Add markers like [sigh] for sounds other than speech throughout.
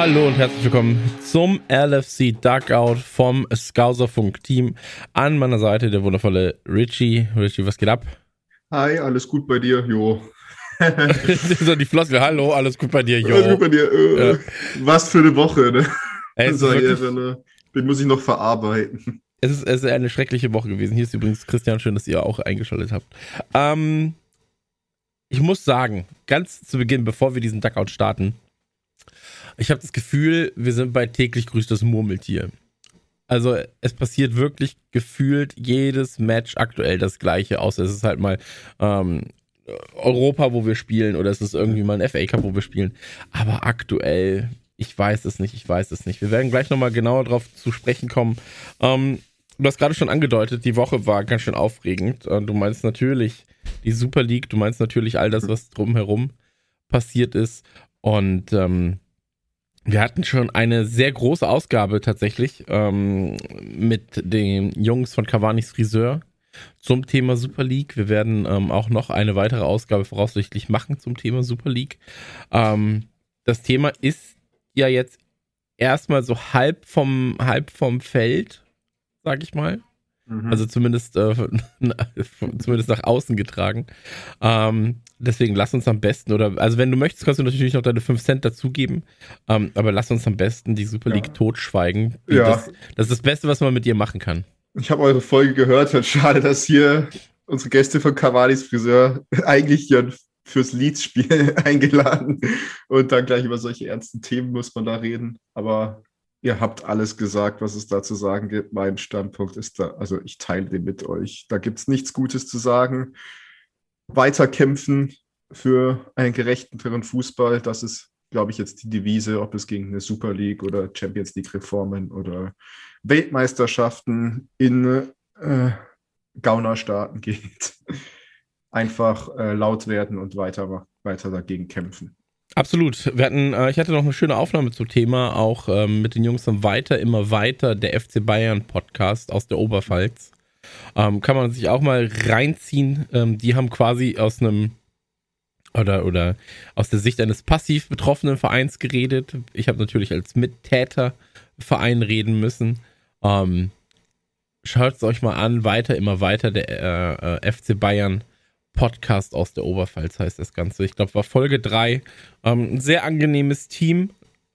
Hallo und herzlich willkommen zum LFC Duckout vom Scouserfunk Team. An meiner Seite der wundervolle Richie. Richie, was geht ab? Hi, alles gut bei dir? Jo. [laughs] so die Floskel, hallo, alles gut bei dir, jo. Alles gut bei dir. Äh, ja. Was für eine Woche, ne? Ey, so, wirklich, ne? Den muss ich noch verarbeiten. Es ist, es ist eine schreckliche Woche gewesen. Hier ist übrigens Christian, schön, dass ihr auch eingeschaltet habt. Ähm, ich muss sagen, ganz zu Beginn, bevor wir diesen Duckout starten, ich habe das Gefühl, wir sind bei täglich grüßt das Murmeltier. Also es passiert wirklich gefühlt jedes Match aktuell das gleiche, außer es ist halt mal ähm, Europa, wo wir spielen, oder es ist irgendwie mal ein FA Cup, wo wir spielen. Aber aktuell, ich weiß es nicht, ich weiß es nicht. Wir werden gleich nochmal genauer drauf zu sprechen kommen. Ähm, du hast gerade schon angedeutet, die Woche war ganz schön aufregend. Äh, du meinst natürlich die Super League, du meinst natürlich all das, was drumherum passiert ist. Und ähm, wir hatten schon eine sehr große Ausgabe tatsächlich ähm, mit den Jungs von Cavani's Friseur zum Thema Super League. Wir werden ähm, auch noch eine weitere Ausgabe voraussichtlich machen zum Thema Super League. Ähm, das Thema ist ja jetzt erstmal so halb vom, halb vom Feld, sag ich mal. Mhm. Also zumindest, äh, [laughs] zumindest nach außen getragen. Ähm, deswegen lass uns am besten, oder also wenn du möchtest, kannst du natürlich noch deine 5 Cent dazugeben. Ähm, aber lass uns am besten die Super League ja. totschweigen. Ja. Das, das, ist das Beste, was man mit dir machen kann. Ich habe eure Folge gehört. Schade, dass hier unsere Gäste von Cavalis Friseur [laughs] eigentlich hier fürs Leads-Spiel [laughs] eingeladen und dann gleich über solche ernsten Themen muss man da reden. Aber Ihr habt alles gesagt, was es da zu sagen gibt. Mein Standpunkt ist da, also ich teile den mit euch. Da gibt es nichts Gutes zu sagen. Weiter kämpfen für einen gerechteren Fußball, das ist, glaube ich, jetzt die Devise, ob es gegen eine Super League oder Champions League Reformen oder Weltmeisterschaften in äh, Gaunerstaaten [laughs] geht. Einfach äh, laut werden und weiter, weiter dagegen kämpfen. Absolut. Wir hatten, äh, ich hatte noch eine schöne Aufnahme zum Thema, auch ähm, mit den Jungs von Weiter, immer weiter, der FC Bayern Podcast aus der Oberpfalz. Ähm, kann man sich auch mal reinziehen. Ähm, die haben quasi aus einem oder, oder aus der Sicht eines passiv betroffenen Vereins geredet. Ich habe natürlich als Mittäter Verein reden müssen. Ähm, Schaut es euch mal an, weiter, immer weiter, der äh, äh, FC Bayern Podcast aus der Oberpfalz heißt das Ganze. Ich glaube, war Folge 3. Ähm, ein sehr angenehmes Team.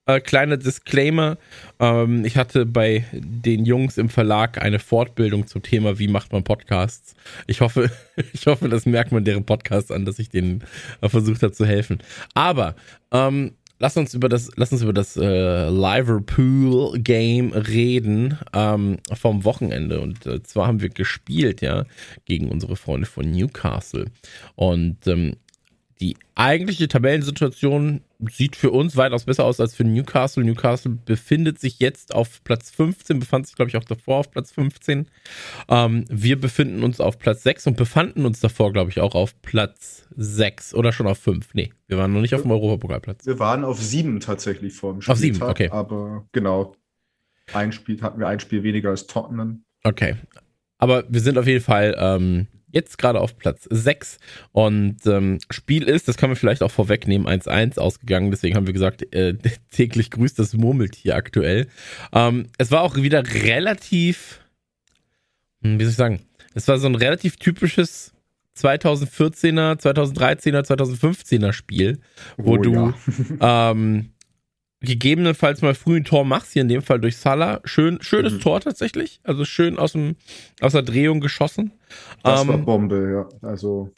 Äh, kleiner Disclaimer. Ähm, ich hatte bei den Jungs im Verlag eine Fortbildung zum Thema, wie macht man Podcasts. Ich hoffe, [laughs] ich hoffe, das merkt man deren Podcast an, dass ich denen äh, versucht habe zu helfen. Aber ähm, lass uns über das, lass uns über das äh, Liverpool Game reden ähm, vom Wochenende. Und äh, zwar haben wir gespielt, ja, gegen unsere Freunde von Newcastle. Und ähm, die eigentliche Tabellensituation sieht für uns weitaus besser aus als für Newcastle. Newcastle befindet sich jetzt auf Platz 15, befand sich, glaube ich, auch davor auf Platz 15. Ähm, wir befinden uns auf Platz 6 und befanden uns davor, glaube ich, auch auf Platz 6 oder schon auf 5. Nee, wir waren noch nicht auf dem Europapokalplatz. Wir waren auf 7 tatsächlich vor dem Spiel. Auf 7, okay. Aber genau, ein Spiel hatten wir ein Spiel weniger als Tottenham. Okay. Aber wir sind auf jeden Fall ähm, jetzt gerade auf Platz 6 und ähm, Spiel ist, das können wir vielleicht auch vorwegnehmen, 1-1 ausgegangen, deswegen haben wir gesagt, äh, [laughs] täglich grüßt das Murmeltier aktuell. Ähm, es war auch wieder relativ, hm, wie soll ich sagen, es war so ein relativ typisches 2014er, 2013er, 2015er Spiel, wo oh, du ja. [laughs] ähm, gegebenenfalls mal früh ein Tor machst, hier in dem Fall durch Salah. Schön, schönes mhm. Tor tatsächlich. Also schön aus, dem, aus der Drehung geschossen. Das ähm, war Bombe, ja. Also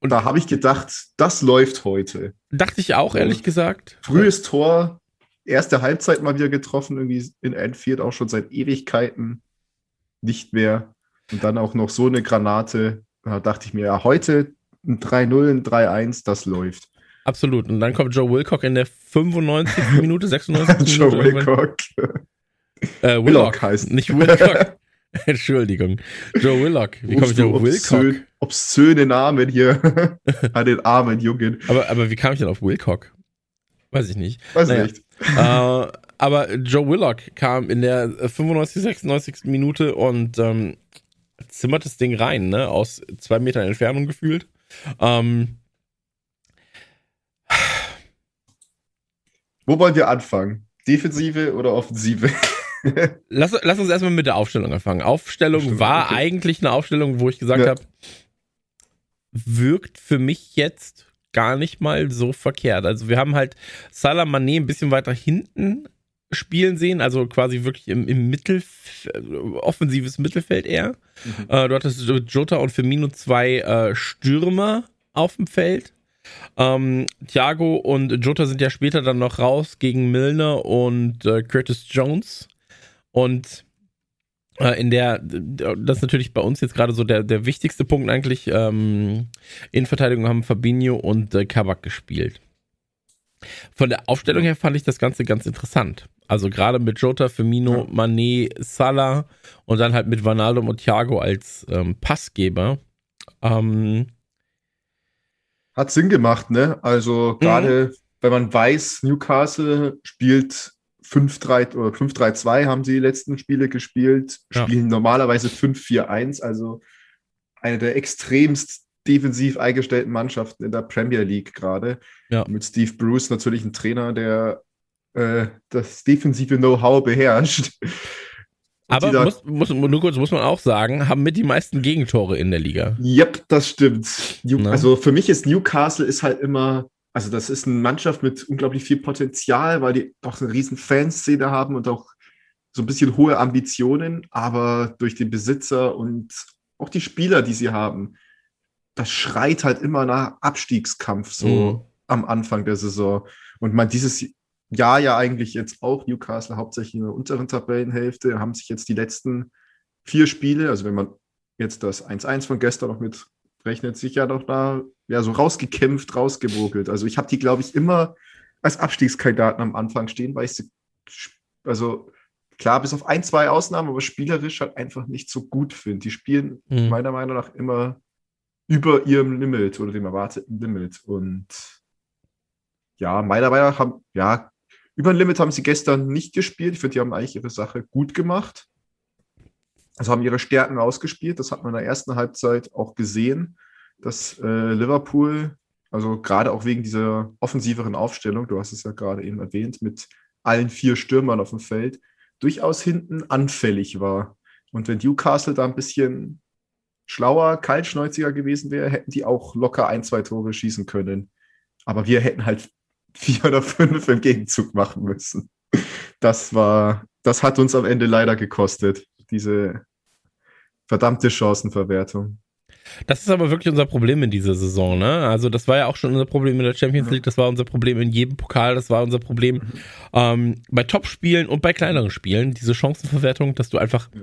und da habe ich gedacht, das läuft heute. Dachte ich auch, ehrlich gesagt. Frühes Tor, erste Halbzeit mal wieder getroffen, irgendwie in Enfield auch schon seit Ewigkeiten nicht mehr. Und dann auch noch so eine Granate. Da dachte ich mir, ja, heute ein 3-0, ein 3-1, das läuft. Absolut. Und dann kommt Joe Wilcock in der 95. [laughs] Minute, 96. Joe Minute. Joe Wilcock. Äh, Willock heißt. Nicht Wilcock. [laughs] Entschuldigung. Joe Willock. Wie komme ich auf Wilcock? Obszöne Namen hier [laughs] an den armen Jungen. Aber, aber wie kam ich denn auf Wilcock? Weiß ich nicht. Weiß naja. nicht. Äh, aber Joe Willock kam in der 95, 96. Minute und ähm, zimmert das Ding rein, ne? Aus zwei Metern Entfernung gefühlt. Ähm, Wo wollen wir anfangen? Defensive oder Offensive? [laughs] lass, lass uns erstmal mit der Aufstellung anfangen. Aufstellung Stimmt, war okay. eigentlich eine Aufstellung, wo ich gesagt ja. habe, wirkt für mich jetzt gar nicht mal so verkehrt. Also wir haben halt Salah Mané ein bisschen weiter hinten spielen sehen, also quasi wirklich im, im Mittel, offensives Mittelfeld eher. Mhm. Äh, du hattest Jota und Firmino zwei äh, Stürmer auf dem Feld. Ähm, Thiago und Jota sind ja später dann noch raus gegen Milner und äh, Curtis Jones. Und äh, in der, das ist natürlich bei uns jetzt gerade so der, der wichtigste Punkt eigentlich. Ähm, in Verteidigung haben Fabinho und äh, Kabak gespielt. Von der Aufstellung her fand ich das Ganze ganz interessant. Also gerade mit Jota, Firmino, ja. Mané, Salah und dann halt mit Vanaldo und Thiago als ähm, Passgeber. Ähm, Hat Sinn gemacht, ne? Also gerade mhm. wenn man weiß, Newcastle spielt 5-3 oder 5-3-2 haben sie die letzten Spiele gespielt, spielen ja. normalerweise 5-4-1, also eine der extremst defensiv eingestellten Mannschaften in der Premier League gerade. Ja. Mit Steve Bruce natürlich ein Trainer, der äh, das defensive Know-how beherrscht. Aber muss, muss, nur kurz muss man auch sagen, haben mit die meisten Gegentore in der Liga. Yep, das stimmt. New, also für mich ist Newcastle ist halt immer, also das ist eine Mannschaft mit unglaublich viel Potenzial, weil die doch eine riesen Fanszene haben und auch so ein bisschen hohe Ambitionen, aber durch den Besitzer und auch die Spieler, die sie haben, das schreit halt immer nach Abstiegskampf so mhm. am Anfang der Saison. Und man dieses Jahr ja eigentlich jetzt auch Newcastle hauptsächlich in der unteren Tabellenhälfte, haben sich jetzt die letzten vier Spiele, also wenn man jetzt das 1-1 von gestern noch mit rechnet, sich ja noch da ja so rausgekämpft, rausgewogelt. Also ich habe die, glaube ich, immer als Abstiegskandidaten am Anfang stehen, weil ich sie, also klar, bis auf ein, zwei Ausnahmen, aber spielerisch halt einfach nicht so gut finde. Die spielen mhm. meiner Meinung nach immer über ihrem Limit oder dem erwarteten Limit. Und ja, meiner Meinung nach haben, ja, über ein Limit haben sie gestern nicht gespielt. Ich finde, die haben eigentlich ihre Sache gut gemacht. Also haben ihre Stärken ausgespielt. Das hat man in der ersten Halbzeit auch gesehen, dass äh, Liverpool, also gerade auch wegen dieser offensiveren Aufstellung, du hast es ja gerade eben erwähnt, mit allen vier Stürmern auf dem Feld, durchaus hinten anfällig war. Und wenn Newcastle da ein bisschen schlauer, kaltschnäuziger gewesen wäre, hätten die auch locker ein, zwei Tore schießen können. Aber wir hätten halt vier oder fünf im Gegenzug machen müssen. Das war, das hat uns am Ende leider gekostet, diese verdammte Chancenverwertung. Das ist aber wirklich unser Problem in dieser Saison, ne? Also, das war ja auch schon unser Problem in der Champions League, das war unser Problem in jedem Pokal, das war unser Problem mhm. ähm, bei Top-Spielen und bei kleineren Spielen, diese Chancenverwertung, dass du einfach ja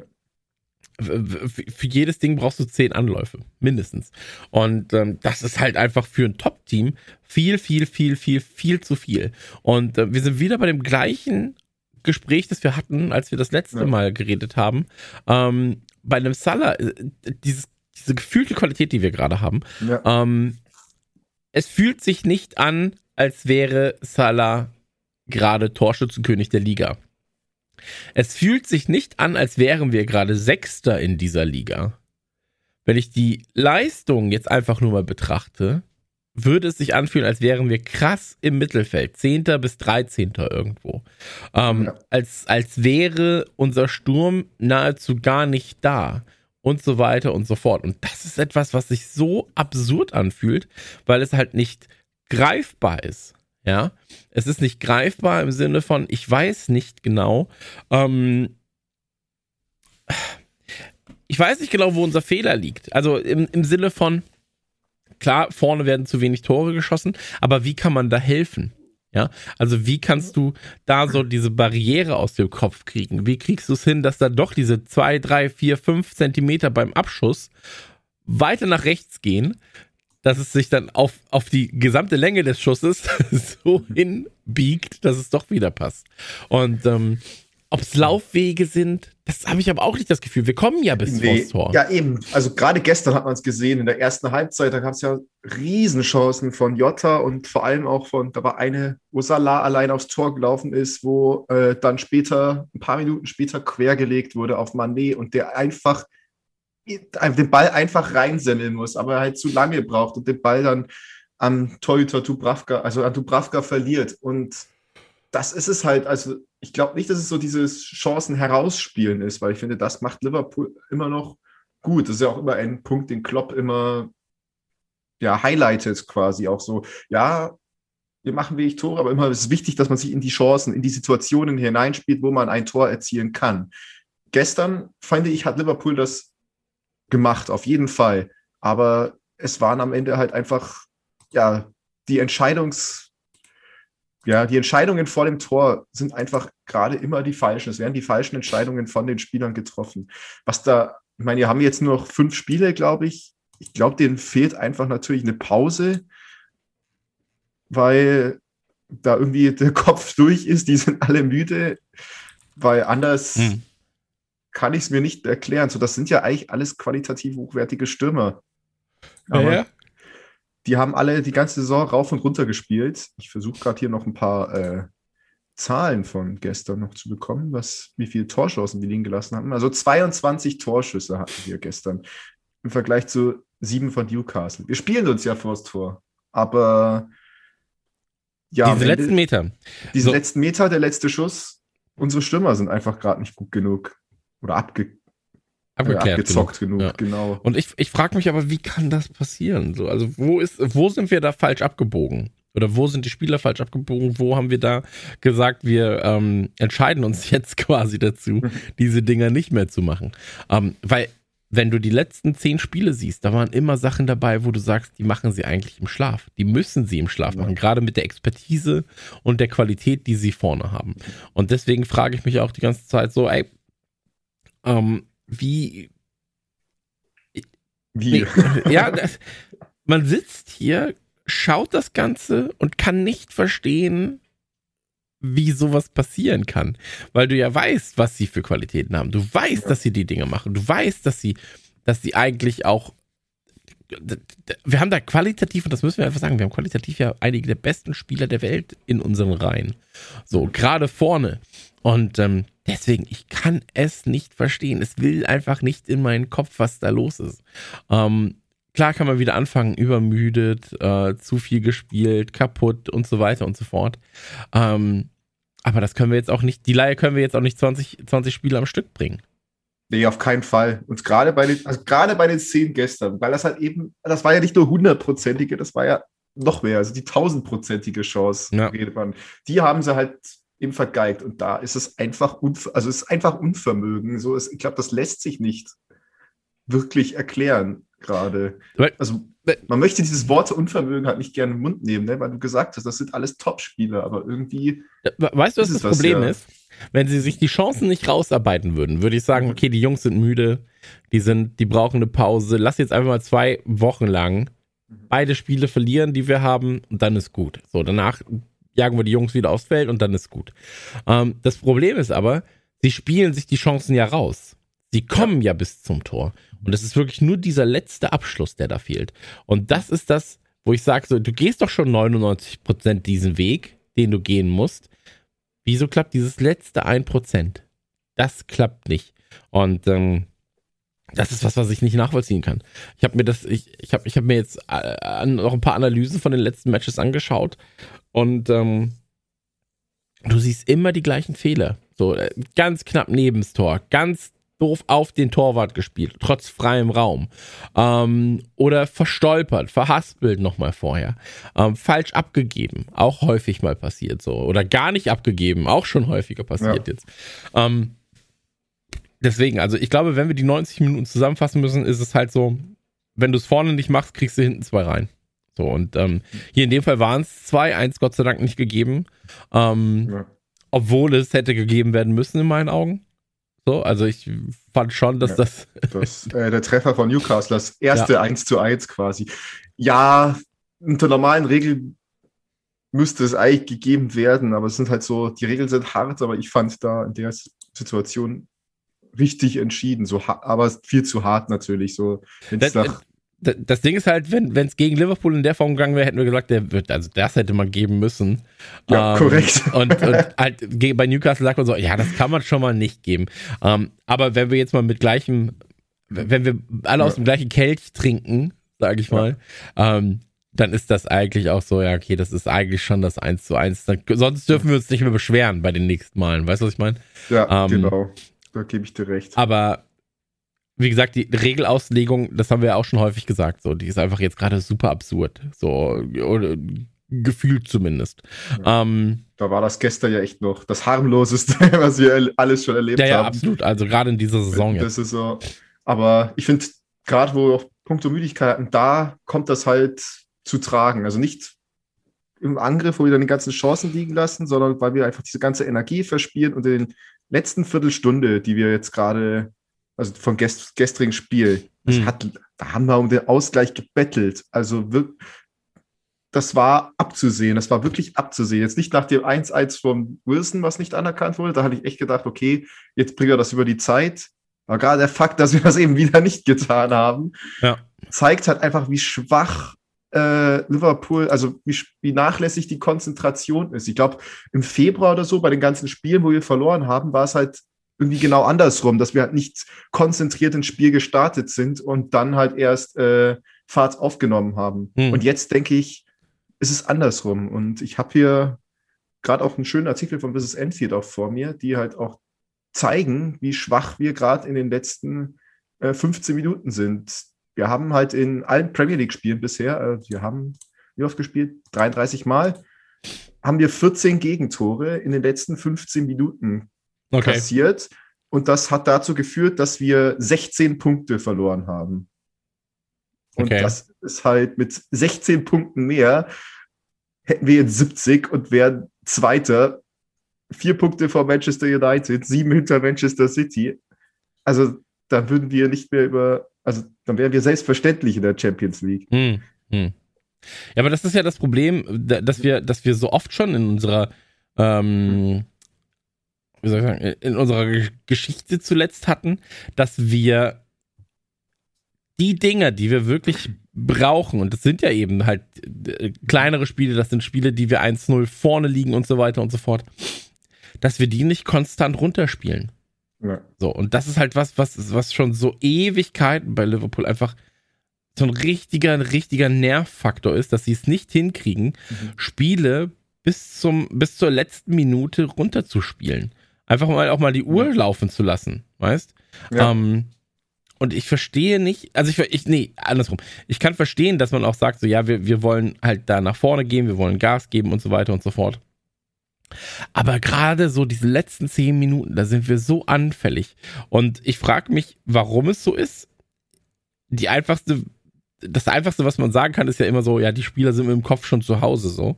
für jedes Ding brauchst du zehn Anläufe, mindestens. Und ähm, das ist halt einfach für ein Top-Team viel, viel, viel, viel, viel zu viel. Und äh, wir sind wieder bei dem gleichen Gespräch, das wir hatten, als wir das letzte ja. Mal geredet haben. Ähm, bei einem Salah, äh, dieses, diese gefühlte Qualität, die wir gerade haben, ja. ähm, es fühlt sich nicht an, als wäre Salah gerade Torschützenkönig der Liga. Es fühlt sich nicht an, als wären wir gerade Sechster in dieser Liga. Wenn ich die Leistung jetzt einfach nur mal betrachte, würde es sich anfühlen, als wären wir krass im Mittelfeld, Zehnter bis Dreizehnter irgendwo. Ähm, ja. als, als wäre unser Sturm nahezu gar nicht da und so weiter und so fort. Und das ist etwas, was sich so absurd anfühlt, weil es halt nicht greifbar ist. Ja, es ist nicht greifbar im Sinne von, ich weiß nicht genau. Ähm, ich weiß nicht genau, wo unser Fehler liegt. Also im, im Sinne von, klar, vorne werden zu wenig Tore geschossen, aber wie kann man da helfen? Ja, also wie kannst du da so diese Barriere aus dem Kopf kriegen? Wie kriegst du es hin, dass da doch diese zwei, drei, vier, fünf Zentimeter beim Abschuss weiter nach rechts gehen, dass es sich dann auf, auf die gesamte Länge des Schusses [laughs] so hinbiegt, dass es doch wieder passt. Und ähm, ob es Laufwege sind, das habe ich aber auch nicht das Gefühl. Wir kommen ja bis nee, Tor. Ja, eben. Also gerade gestern hat man es gesehen. In der ersten Halbzeit, da gab es ja Riesenchancen von Jota und vor allem auch von, da war eine, wo Salah allein aufs Tor gelaufen ist, wo äh, dann später, ein paar Minuten später quergelegt wurde auf Manet und der einfach den Ball einfach reinsemmeln muss, aber halt zu lange braucht und den Ball dann am Torhüter Dubravka, also an Dubravka verliert. Und das ist es halt, also ich glaube nicht, dass es so dieses Chancen herausspielen ist, weil ich finde, das macht Liverpool immer noch gut. Das ist ja auch immer ein Punkt, den Klopp immer ja, highlightet quasi auch so. Ja, wir machen wenig Tore, aber immer ist es wichtig, dass man sich in die Chancen, in die Situationen hineinspielt, wo man ein Tor erzielen kann. Gestern, fand ich, hat Liverpool das gemacht, auf jeden Fall. Aber es waren am Ende halt einfach, ja, die Entscheidungs, ja, die Entscheidungen vor dem Tor sind einfach gerade immer die falschen. Es werden die falschen Entscheidungen von den Spielern getroffen. Was da, ich meine, wir haben jetzt nur noch fünf Spiele, glaube ich. Ich glaube, denen fehlt einfach natürlich eine Pause, weil da irgendwie der [laughs] Kopf durch ist. Die sind alle müde, weil anders hm kann ich es mir nicht erklären. So, das sind ja eigentlich alles qualitativ hochwertige Stürmer. Aber ja. die haben alle die ganze Saison rauf und runter gespielt. Ich versuche gerade hier noch ein paar äh, Zahlen von gestern noch zu bekommen, was, wie viele Torchancen die liegen gelassen haben. Also 22 Torschüsse hatten wir gestern im Vergleich zu sieben von Newcastle. Wir spielen uns ja vors Tor, aber ja. Diese letzten Meter. Diese so. letzten Meter, der letzte Schuss. Unsere Stürmer sind einfach gerade nicht gut genug. Oder abge Abgeklärt äh, abgezockt genug, genug ja. genau. Und ich, ich frage mich aber, wie kann das passieren? So, also wo ist, wo sind wir da falsch abgebogen? Oder wo sind die Spieler falsch abgebogen? Wo haben wir da gesagt, wir ähm, entscheiden uns [laughs] jetzt quasi dazu, [laughs] diese Dinger nicht mehr zu machen? Ähm, weil, wenn du die letzten zehn Spiele siehst, da waren immer Sachen dabei, wo du sagst, die machen sie eigentlich im Schlaf. Die müssen sie im Schlaf machen, ja. gerade mit der Expertise und der Qualität, die sie vorne haben. Und deswegen frage ich mich auch die ganze Zeit so, ey, ähm, wie. Wie? ja, das, man sitzt hier, schaut das Ganze und kann nicht verstehen, wie sowas passieren kann. Weil du ja weißt, was sie für Qualitäten haben. Du weißt, dass sie die Dinge machen. Du weißt, dass sie, dass sie eigentlich auch. Wir haben da qualitativ, und das müssen wir einfach sagen, wir haben qualitativ ja einige der besten Spieler der Welt in unseren Reihen. So, gerade vorne. Und ähm, deswegen, ich kann es nicht verstehen. Es will einfach nicht in meinen Kopf, was da los ist. Ähm, klar kann man wieder anfangen, übermüdet, äh, zu viel gespielt, kaputt und so weiter und so fort. Ähm, aber das können wir jetzt auch nicht, die Leihe können wir jetzt auch nicht 20, 20 Spiele am Stück bringen. Nee, auf keinen Fall. Und gerade bei den, also gerade bei den Szenen gestern, weil das halt eben, das war ja nicht nur hundertprozentige, das war ja noch mehr, also die tausendprozentige Chance, ja. redet man. Die haben sie halt eben vergeigt. Und da ist es einfach, also es ist einfach Unvermögen. So ist, ich glaube, das lässt sich nicht wirklich erklären gerade. Also man möchte dieses Wort Unvermögen halt nicht gerne im Mund nehmen, ne? weil du gesagt hast, das sind alles Top-Spieler, aber irgendwie. Weißt du, was das Problem was, ja. ist? Wenn sie sich die Chancen nicht rausarbeiten würden, würde ich sagen, okay, die Jungs sind müde, die sind, die brauchen eine Pause. Lass jetzt einfach mal zwei Wochen lang beide Spiele verlieren, die wir haben, und dann ist gut. So, danach jagen wir die Jungs wieder aufs Feld und dann ist gut. Ähm, das Problem ist aber, sie spielen sich die Chancen ja raus. Sie kommen ja. ja bis zum Tor. Und es ist wirklich nur dieser letzte Abschluss, der da fehlt. Und das ist das, wo ich sage, so, du gehst doch schon 99% diesen Weg, den du gehen musst. Wieso klappt dieses letzte 1%? Das klappt nicht. Und ähm, das ist was, was ich nicht nachvollziehen kann. Ich habe mir das, ich, ich habe ich hab mir jetzt äh, noch ein paar Analysen von den letzten Matches angeschaut und ähm, du siehst immer die gleichen Fehler. So äh, ganz knapp neben das Tor, ganz doof auf den Torwart gespielt, trotz freiem Raum. Ähm, oder verstolpert, verhaspelt nochmal vorher. Ähm, falsch abgegeben, auch häufig mal passiert so. Oder gar nicht abgegeben, auch schon häufiger passiert ja. jetzt. Ähm, deswegen, also ich glaube, wenn wir die 90 Minuten zusammenfassen müssen, ist es halt so, wenn du es vorne nicht machst, kriegst du hinten zwei rein. So, und ähm, hier in dem Fall waren es zwei, eins Gott sei Dank nicht gegeben. Ähm, ja. Obwohl es hätte gegeben werden müssen in meinen Augen. So, also ich fand schon, dass ja, das. das äh, der Treffer von Newcastle, das erste ja. 1 zu 1 quasi. Ja, unter normalen Regeln müsste es eigentlich gegeben werden, aber es sind halt so, die Regeln sind hart, aber ich fand da in der Situation richtig entschieden, so aber viel zu hart natürlich. So, das, nach das Ding ist halt, wenn es gegen Liverpool in der Form gegangen wäre, hätten wir gesagt, der wird, also das hätte man geben müssen. Ja, ähm, korrekt. [laughs] Und, und halt bei Newcastle sagt man so, ja, das kann man schon mal nicht geben. Ähm, aber wenn wir jetzt mal mit gleichem wenn wir alle aus dem gleichen Kelch trinken, sage ich mal, ja. ähm, dann ist das eigentlich auch so, ja, okay, das ist eigentlich schon das 1 zu 1. Dann, sonst dürfen wir uns nicht mehr beschweren bei den nächsten Malen. Weißt du, was ich meine? Ja, ähm, genau. Da gebe ich dir recht. Aber wie gesagt, die Regelauslegung, das haben wir ja auch schon häufig gesagt, so, die ist einfach jetzt gerade super absurd. So, oder, gefühlt zumindest. Ja. Ähm, da war das gestern ja echt noch das harmloseste, [laughs] was wir alles schon erlebt ja, haben. Ja, absolut. Also gerade in dieser Saison. Das jetzt. ist so. Aber ich finde, gerade wo wir auf Punkte Müdigkeit hatten, da kommt das halt zu tragen. Also nicht im Angriff, wo wir dann die ganzen Chancen liegen lassen, sondern weil wir einfach diese ganze Energie verspielen und in den letzten Viertelstunde, die wir jetzt gerade, also vom gest gestrigen Spiel, hm. hat, da haben wir um den Ausgleich gebettelt. Also wirklich, das war abzusehen. Das war wirklich abzusehen. Jetzt nicht nach dem 1-1 von Wilson, was nicht anerkannt wurde. Da hatte ich echt gedacht, okay, jetzt bringen wir das über die Zeit. Aber gerade der Fakt, dass wir das eben wieder nicht getan haben, ja. zeigt halt einfach, wie schwach äh, Liverpool, also wie, wie, nachlässig die Konzentration ist. Ich glaube, im Februar oder so, bei den ganzen Spielen, wo wir verloren haben, war es halt irgendwie genau andersrum, dass wir halt nicht konzentriert ins Spiel gestartet sind und dann halt erst äh, Fahrt aufgenommen haben. Hm. Und jetzt denke ich, ist es andersrum. Und ich habe hier gerade auch einen schönen Artikel von Mrs. Enfield auch vor mir, die halt auch zeigen, wie schwach wir gerade in den letzten äh, 15 Minuten sind. Wir haben halt in allen Premier League-Spielen bisher, äh, wir haben wie oft gespielt? 33 Mal. Haben wir 14 Gegentore in den letzten 15 Minuten okay. kassiert. Und das hat dazu geführt, dass wir 16 Punkte verloren haben. Und okay. das ist halt mit 16 Punkten mehr, hätten wir jetzt 70 und wären Zweiter. Vier Punkte vor Manchester United, sieben hinter Manchester City. Also da würden wir nicht mehr über, also dann wären wir selbstverständlich in der Champions League. Hm, hm. Ja, aber das ist ja das Problem, dass wir, dass wir so oft schon in unserer, ähm, wie soll ich sagen, in unserer Geschichte zuletzt hatten, dass wir die Dinge, die wir wirklich brauchen, und das sind ja eben halt äh, kleinere Spiele, das sind Spiele, die wir 1-0 vorne liegen und so weiter und so fort, dass wir die nicht konstant runterspielen. Ja. So, und das ist halt was, was, was schon so Ewigkeiten bei Liverpool einfach so ein richtiger, ein richtiger Nervfaktor ist, dass sie es nicht hinkriegen, mhm. Spiele bis zum, bis zur letzten Minute runterzuspielen. Einfach mal auch mal die Uhr ja. laufen zu lassen, weißt? Ja. Ähm, und ich verstehe nicht, also ich, ich, nee, andersrum. Ich kann verstehen, dass man auch sagt, so, ja, wir, wir wollen halt da nach vorne gehen, wir wollen Gas geben und so weiter und so fort. Aber gerade so diese letzten zehn Minuten, da sind wir so anfällig. Und ich frage mich, warum es so ist. Die einfachste, das einfachste, was man sagen kann, ist ja immer so, ja, die Spieler sind mit dem Kopf schon zu Hause so.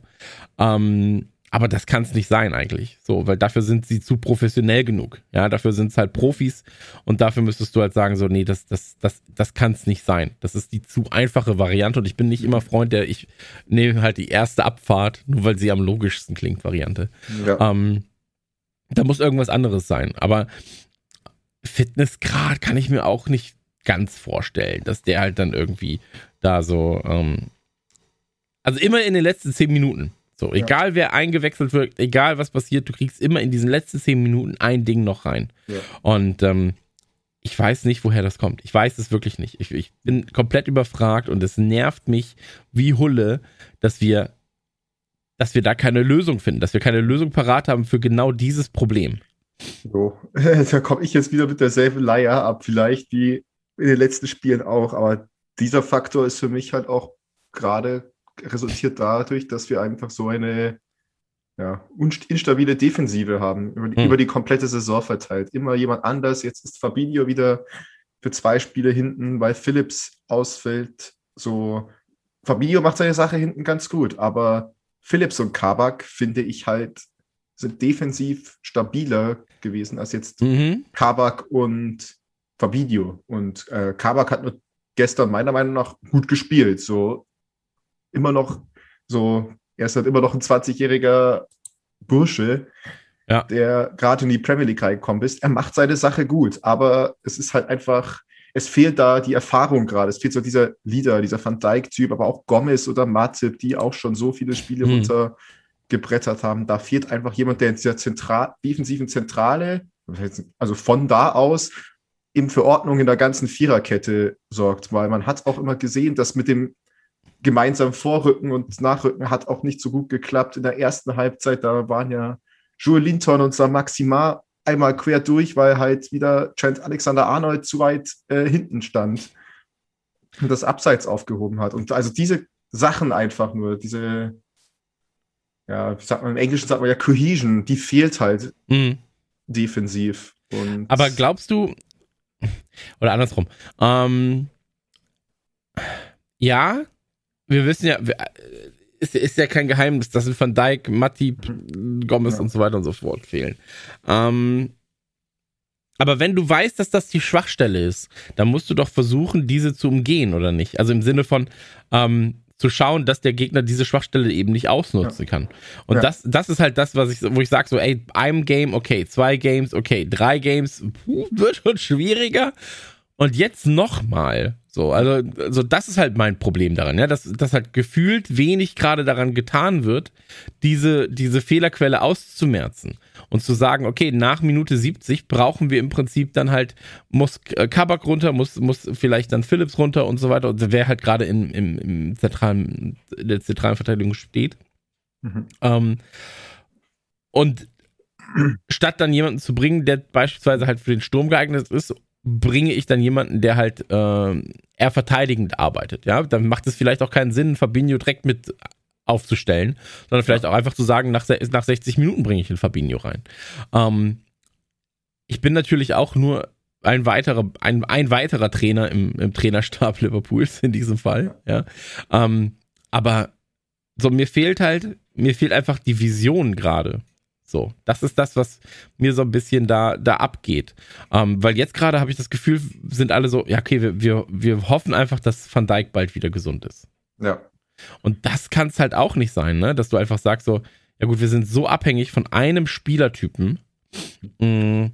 Ähm, aber das kann es nicht sein eigentlich. So, weil dafür sind sie zu professionell genug. Ja, dafür sind es halt Profis und dafür müsstest du halt sagen, so, nee, das, das, das, das kann es nicht sein. Das ist die zu einfache Variante und ich bin nicht immer Freund der, ich nehme halt die erste Abfahrt, nur weil sie am logischsten klingt, Variante. Ja. Ähm, da muss irgendwas anderes sein. Aber Fitnessgrad kann ich mir auch nicht ganz vorstellen, dass der halt dann irgendwie da so, ähm, also immer in den letzten zehn Minuten so, egal ja. wer eingewechselt wird, egal was passiert, du kriegst immer in diesen letzten zehn Minuten ein Ding noch rein. Ja. Und ähm, ich weiß nicht, woher das kommt. Ich weiß es wirklich nicht. Ich, ich, bin komplett überfragt und es nervt mich wie Hulle, dass wir, dass wir da keine Lösung finden, dass wir keine Lösung parat haben für genau dieses Problem. So, [laughs] da komme ich jetzt wieder mit derselben Leier ab, vielleicht wie in den letzten Spielen auch, aber dieser Faktor ist für mich halt auch gerade resultiert dadurch, dass wir einfach so eine ja, instabile Defensive haben, über die, hm. über die, komplette Saison verteilt. Immer jemand anders. Jetzt ist Fabinho wieder für zwei Spiele hinten, weil Phillips ausfällt. So, Fabinho macht seine Sache hinten ganz gut, aber Phillips und Kabak finde ich halt sind defensiv stabiler gewesen als jetzt mhm. Kabak und Fabinho. Und äh, Kabak hat nur gestern meiner Meinung nach gut gespielt. So immer noch so, er ist halt immer noch ein 20-jähriger Bursche, ja. der gerade in die Premier League reingekommen ist. Er macht seine Sache gut, aber es ist halt einfach, es fehlt da die Erfahrung gerade. Es fehlt so dieser Leader, dieser Van Dijk-Typ, aber auch Gomez oder Matip, die auch schon so viele Spiele hm. runtergebrettert haben. Da fehlt einfach jemand, der in dieser Zentral defensiven Zentrale, also von da aus eben für Ordnung in der ganzen Viererkette sorgt, weil man hat auch immer gesehen, dass mit dem gemeinsamen Vorrücken und Nachrücken hat auch nicht so gut geklappt. In der ersten Halbzeit, da waren ja Joel Linton und Sam Maxima einmal quer durch, weil halt wieder Trent Alexander-Arnold zu weit äh, hinten stand und das Abseits aufgehoben hat. Und also diese Sachen einfach nur, diese, ja, wie sagt man, im Englischen sagt man ja Cohesion, die fehlt halt mhm. defensiv. Und Aber glaubst du, oder andersrum. Ähm, ja, wir wissen ja, ist, ist ja kein Geheimnis, dass Van Dijk, Matti, Gomez ja. und so weiter und so fort fehlen. Ähm, aber wenn du weißt, dass das die Schwachstelle ist, dann musst du doch versuchen, diese zu umgehen, oder nicht? Also im Sinne von, ähm, zu schauen, dass der Gegner diese Schwachstelle eben nicht ausnutzen ja. kann. Und ja. das, das ist halt das, was ich, wo ich sage, so, ey, einem Game, okay, zwei Games, okay, drei Games, puh, [laughs] wird schon schwieriger. Und jetzt nochmal. So, also, also das ist halt mein Problem daran, ja, dass, dass halt gefühlt wenig gerade daran getan wird, diese, diese Fehlerquelle auszumerzen und zu sagen, okay, nach Minute 70 brauchen wir im Prinzip dann halt, muss äh, Kabak runter, muss, muss vielleicht dann Phillips runter und so weiter, und wer halt gerade in, im, im zentralen, in der zentralen Verteidigung steht. Mhm. Ähm, und statt dann jemanden zu bringen, der beispielsweise halt für den Sturm geeignet ist bringe ich dann jemanden, der halt äh, eher verteidigend arbeitet. Ja, dann macht es vielleicht auch keinen Sinn, Fabinho direkt mit aufzustellen, sondern vielleicht auch einfach zu sagen, nach, nach 60 Minuten bringe ich den Fabinho rein. Ähm, ich bin natürlich auch nur ein weiterer, ein, ein weiterer Trainer im, im Trainerstab [laughs] Liverpools in diesem Fall. Ja, ähm, aber so mir fehlt halt, mir fehlt einfach die Vision gerade. So, das ist das, was mir so ein bisschen da, da abgeht. Ähm, weil jetzt gerade habe ich das Gefühl, sind alle so, ja, okay, wir, wir, wir hoffen einfach, dass Van Dijk bald wieder gesund ist. Ja. Und das kann es halt auch nicht sein, ne? Dass du einfach sagst so, ja gut, wir sind so abhängig von einem Spielertypen, mh, mm,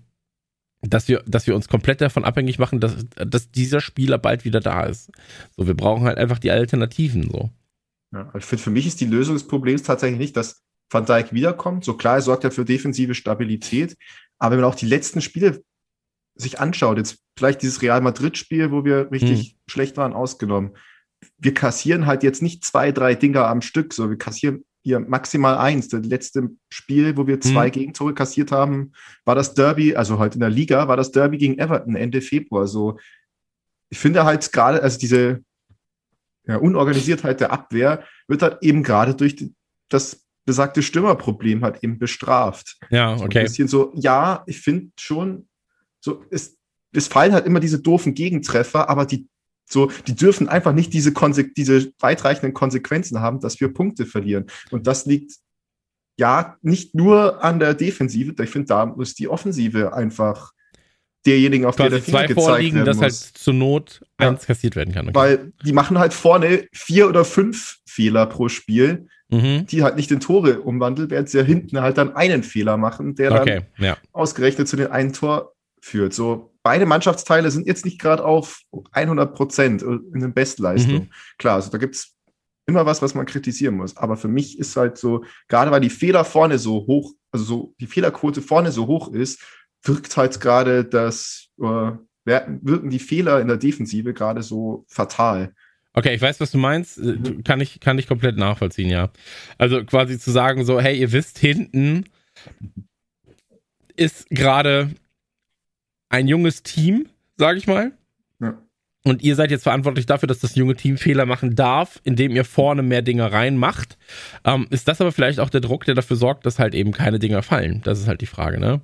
dass wir, dass wir uns komplett davon abhängig machen, dass, dass dieser Spieler bald wieder da ist. So, wir brauchen halt einfach die Alternativen so. Ja, ich finde, für mich ist die Lösung des Problems tatsächlich nicht, dass Van Dijk wiederkommt. So klar, er sorgt ja für defensive Stabilität. Aber wenn man auch die letzten Spiele sich anschaut, jetzt vielleicht dieses Real Madrid-Spiel, wo wir richtig hm. schlecht waren, ausgenommen. Wir kassieren halt jetzt nicht zwei, drei Dinger am Stück, so wir kassieren hier maximal eins. Das letzte Spiel, wo wir zwei hm. Gegentore kassiert haben, war das Derby, also heute in der Liga, war das Derby gegen Everton Ende Februar. So, ich finde halt gerade, also diese ja, Unorganisiertheit der Abwehr wird halt eben gerade durch das besagte Stürmerproblem hat eben bestraft. Ja, okay. So ein bisschen so, ja, ich finde schon, so, es, es fallen halt immer diese doofen Gegentreffer, aber die, so, die dürfen einfach nicht diese, Konse diese weitreichenden Konsequenzen haben, dass wir Punkte verlieren. Und das liegt ja nicht nur an der Defensive, ich finde, da muss die Offensive einfach derjenigen, auf der der Finger zwei vorliegen, dass halt zur Not eins ja. kassiert werden kann. Okay. Weil die machen halt vorne vier oder fünf Fehler pro Spiel mhm. die halt nicht in Tore umwandelt, während sie ja hinten halt dann einen Fehler machen, der okay, dann ja. ausgerechnet zu den einen Tor führt. So, beide Mannschaftsteile sind jetzt nicht gerade auf 100 Prozent in den Bestleistungen. Mhm. Klar, also da gibt es immer was, was man kritisieren muss. Aber für mich ist halt so, gerade weil die Fehler vorne so hoch, also so die Fehlerquote vorne so hoch ist, wirkt halt gerade das, äh, wirken die Fehler in der Defensive gerade so fatal. Okay, ich weiß, was du meinst. Äh. Kann ich, kann ich komplett nachvollziehen, ja. Also quasi zu sagen, so, hey, ihr wisst, hinten ist gerade ein junges Team, sage ich mal. Ja. Und ihr seid jetzt verantwortlich dafür, dass das junge Team Fehler machen darf, indem ihr vorne mehr Dinge reinmacht. Ähm, ist das aber vielleicht auch der Druck, der dafür sorgt, dass halt eben keine Dinger fallen? Das ist halt die Frage, ne?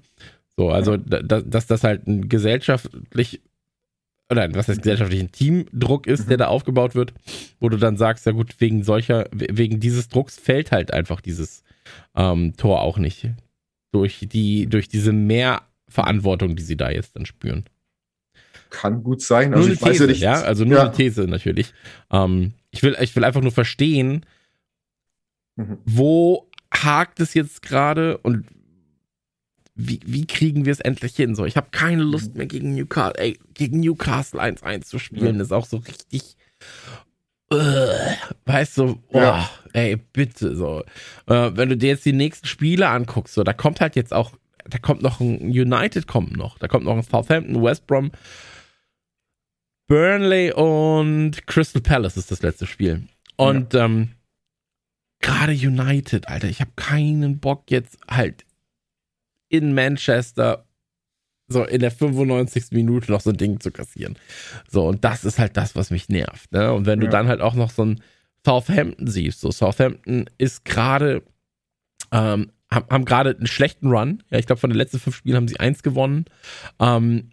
So, also, ja. da, dass das halt ein gesellschaftlich oder was heißt gesellschaftlichen Teamdruck ist, mhm. der da aufgebaut wird, wo du dann sagst, ja gut, wegen solcher, wegen dieses Drucks fällt halt einfach dieses ähm, Tor auch nicht. Durch die, durch diese Mehrverantwortung, die sie da jetzt dann spüren. Kann gut sein. Also nur ich These, weiß ja nicht. Ja, also nur ja. eine These natürlich. Ähm, ich, will, ich will einfach nur verstehen, mhm. wo hakt es jetzt gerade und wie, wie kriegen wir es endlich hin? So, ich habe keine Lust mehr gegen Newcastle, ey, gegen Newcastle 1-1 zu spielen. Ja. Ist auch so richtig. Uh, weißt du, oh, ja. ey, bitte so. Uh, wenn du dir jetzt die nächsten Spiele anguckst, so, da kommt halt jetzt auch da kommt noch ein United kommt noch, da kommt noch ein Southampton, West Brom, Burnley und Crystal Palace ist das letzte Spiel. Und ja. ähm, gerade United, Alter, ich habe keinen Bock jetzt halt in Manchester so in der 95. Minute noch so ein Ding zu kassieren. So, und das ist halt das, was mich nervt. Ne? Und wenn ja. du dann halt auch noch so ein Southampton siehst, so Southampton ist gerade, ähm, haben, haben gerade einen schlechten Run. Ja, ich glaube, von den letzten fünf Spielen haben sie eins gewonnen. Ähm,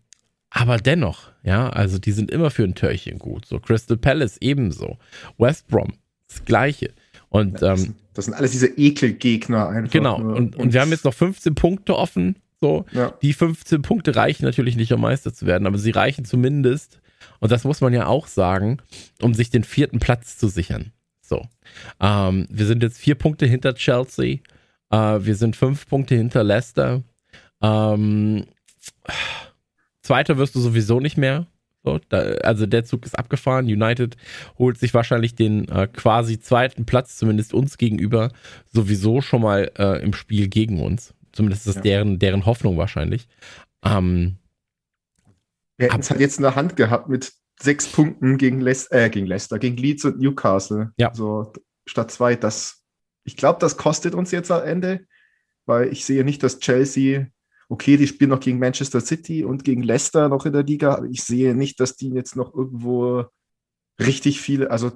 aber dennoch, ja, also die sind immer für ein Törchen gut. So Crystal Palace ebenso. West Brom, das Gleiche. Und, ja, das, ähm, das, sind alles diese Ekelgegner einfach. Genau. Und, und, und wir haben jetzt noch 15 Punkte offen. So, ja. die 15 Punkte reichen natürlich nicht, um Meister zu werden, aber sie reichen zumindest, und das muss man ja auch sagen, um sich den vierten Platz zu sichern. So. Ähm, wir sind jetzt vier Punkte hinter Chelsea. Äh, wir sind fünf Punkte hinter Leicester. Ähm, Zweiter wirst du sowieso nicht mehr. So, da, also der Zug ist abgefahren. United holt sich wahrscheinlich den äh, quasi zweiten Platz, zumindest uns gegenüber, sowieso schon mal äh, im Spiel gegen uns. Zumindest ist das ja. deren, deren Hoffnung wahrscheinlich. Ähm, Wir hätten es halt jetzt in der Hand gehabt mit sechs Punkten gegen, Les äh, gegen Leicester, gegen Leeds und Newcastle. Ja. So statt zwei. Das, ich glaube, das kostet uns jetzt am Ende, weil ich sehe nicht, dass Chelsea okay, die spielen noch gegen Manchester City und gegen Leicester noch in der Liga, aber ich sehe nicht, dass die jetzt noch irgendwo richtig viele, also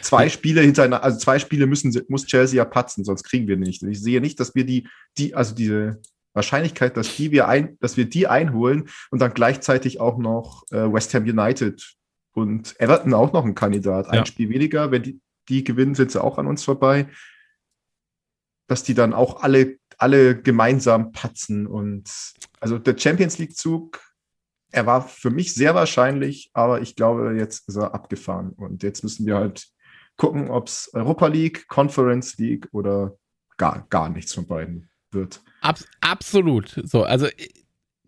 zwei Spiele hintereinander, also zwei Spiele müssen, muss Chelsea ja patzen, sonst kriegen wir nicht. Und ich sehe nicht, dass wir die, die, also diese Wahrscheinlichkeit, dass die wir ein, dass wir die einholen und dann gleichzeitig auch noch äh, West Ham United und Everton auch noch ein Kandidat. Ein ja. Spiel weniger, wenn die, die gewinnen, sind sie auch an uns vorbei. Dass die dann auch alle alle gemeinsam patzen. Und also der Champions League-Zug, er war für mich sehr wahrscheinlich, aber ich glaube, jetzt ist er abgefahren. Und jetzt müssen wir halt gucken, ob es Europa League, Conference League oder gar, gar nichts von beiden wird. Abs absolut. So, also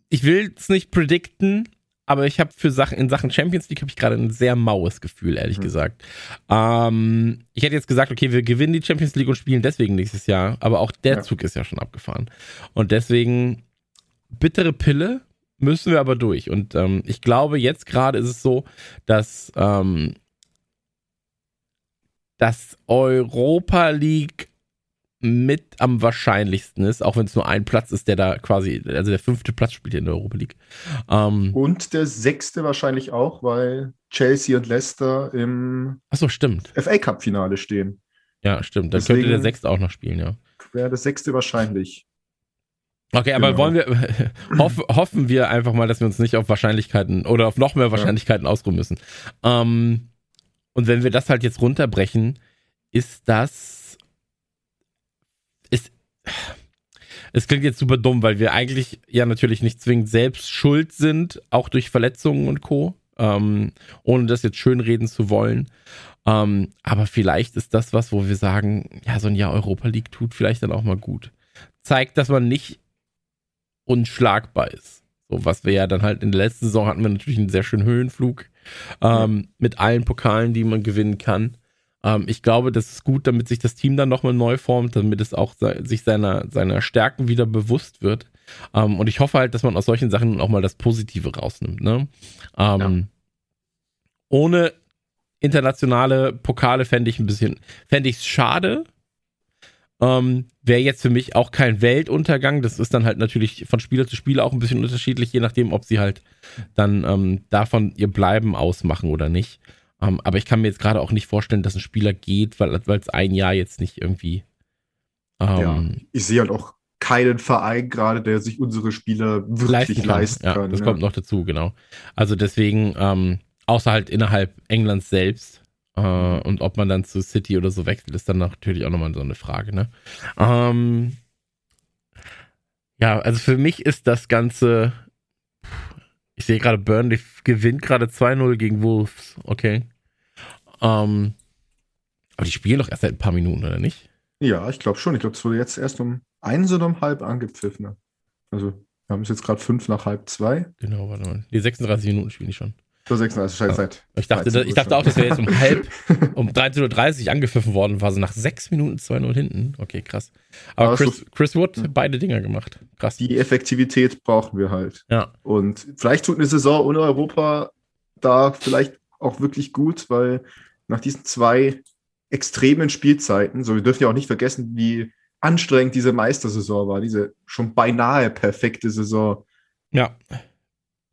ich will es nicht predikten, aber ich habe für Sachen in Sachen Champions League habe ich gerade ein sehr maues Gefühl, ehrlich mhm. gesagt. Ähm, ich hätte jetzt gesagt, okay, wir gewinnen die Champions League und spielen deswegen nächstes Jahr, aber auch der ja. Zug ist ja schon abgefahren. Und deswegen bittere Pille müssen wir aber durch. Und ähm, ich glaube, jetzt gerade ist es so, dass ähm, das Europa League mit am wahrscheinlichsten ist, auch wenn es nur ein Platz ist, der da quasi, also der fünfte Platz spielt in der Europa League. Ähm, und der sechste wahrscheinlich auch, weil Chelsea und Leicester im Achso, stimmt. FA Cup Finale stehen. Ja, stimmt. Dann Deswegen könnte der sechste auch noch spielen, ja. Wäre der sechste wahrscheinlich. Okay, aber genau. wollen wir, [laughs] hoff, hoffen wir einfach mal, dass wir uns nicht auf Wahrscheinlichkeiten oder auf noch mehr Wahrscheinlichkeiten ja. ausruhen müssen. Ähm, und wenn wir das halt jetzt runterbrechen, ist das es klingt jetzt super dumm, weil wir eigentlich ja natürlich nicht zwingend selbst schuld sind, auch durch Verletzungen und Co., ähm, ohne das jetzt schönreden zu wollen. Ähm, aber vielleicht ist das was, wo wir sagen, ja, so ein Jahr Europa League tut vielleicht dann auch mal gut. Zeigt, dass man nicht unschlagbar ist. So, was wir ja dann halt in der letzten Saison hatten wir natürlich einen sehr schönen Höhenflug ähm, mit allen Pokalen, die man gewinnen kann. Ähm, ich glaube, das ist gut, damit sich das Team dann nochmal neu formt, damit es auch sich seiner, seiner Stärken wieder bewusst wird. Ähm, und ich hoffe halt, dass man aus solchen Sachen auch mal das Positive rausnimmt. Ne? Ähm, ja. Ohne internationale Pokale fände ich ein bisschen, fände ich es schade. Ähm, Wäre jetzt für mich auch kein Weltuntergang. Das ist dann halt natürlich von Spieler zu Spieler auch ein bisschen unterschiedlich, je nachdem, ob sie halt dann ähm, davon ihr Bleiben ausmachen oder nicht. Um, ähm, aber ich kann mir jetzt gerade auch nicht vorstellen, dass ein Spieler geht, weil es ein Jahr jetzt nicht irgendwie. Um, ja, ähm, ich sehe halt auch keinen Verein gerade, der sich unsere Spieler wirklich leisten kann. Leisten kann ja, das ja. kommt noch dazu, genau. Also deswegen, ähm, außer halt innerhalb Englands selbst. Äh, und ob man dann zu City oder so wechselt, ist dann natürlich auch nochmal so eine Frage, ne? Ähm, ja, also für mich ist das Ganze ich sehe gerade, Burnley gewinnt gerade 2-0 gegen Wolves. Okay. Ähm, aber die spielen doch erst seit ein paar Minuten, oder nicht? Ja, ich glaube schon. Ich glaube, es wurde jetzt erst um eins oder um halb angepfiffen. Ne? Also, wir haben es jetzt gerade fünf nach halb zwei. Genau, warte mal. Die 36 Minuten spielen die schon. Vor 36 Scheißzeit. Ich dachte, ich dachte auch, das wäre jetzt um [laughs] halb, um 13.30 Uhr angepfiffen worden, war so nach sechs Minuten 2-0 hinten. Okay, krass. Aber, Aber Chris, Chris Wood, ja. beide Dinger gemacht. Krass. Die Effektivität brauchen wir halt. Ja. Und vielleicht tut eine Saison ohne Europa da vielleicht auch wirklich gut, weil nach diesen zwei extremen Spielzeiten, so wir dürfen ja auch nicht vergessen, wie anstrengend diese Meistersaison war, diese schon beinahe perfekte Saison. Ja